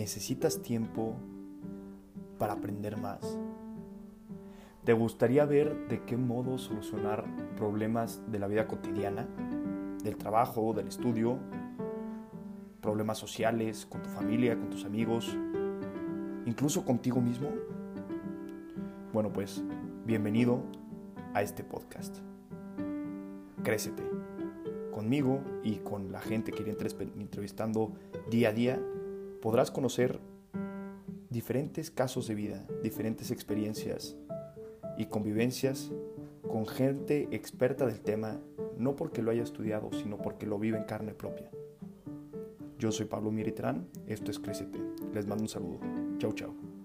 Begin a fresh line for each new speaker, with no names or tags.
¿Necesitas tiempo para aprender más? ¿Te gustaría ver de qué modo solucionar problemas de la vida cotidiana, del trabajo, del estudio, problemas sociales, con tu familia, con tus amigos, incluso contigo mismo? Bueno, pues bienvenido a este podcast. Crécete. Conmigo y con la gente que iré entrevistando día a día, podrás conocer diferentes casos de vida, diferentes experiencias y convivencias con gente experta del tema, no porque lo haya estudiado, sino porque lo vive en carne propia. Yo soy Pablo Miritrán, esto es Crécete. Les mando un saludo. Chau, chau.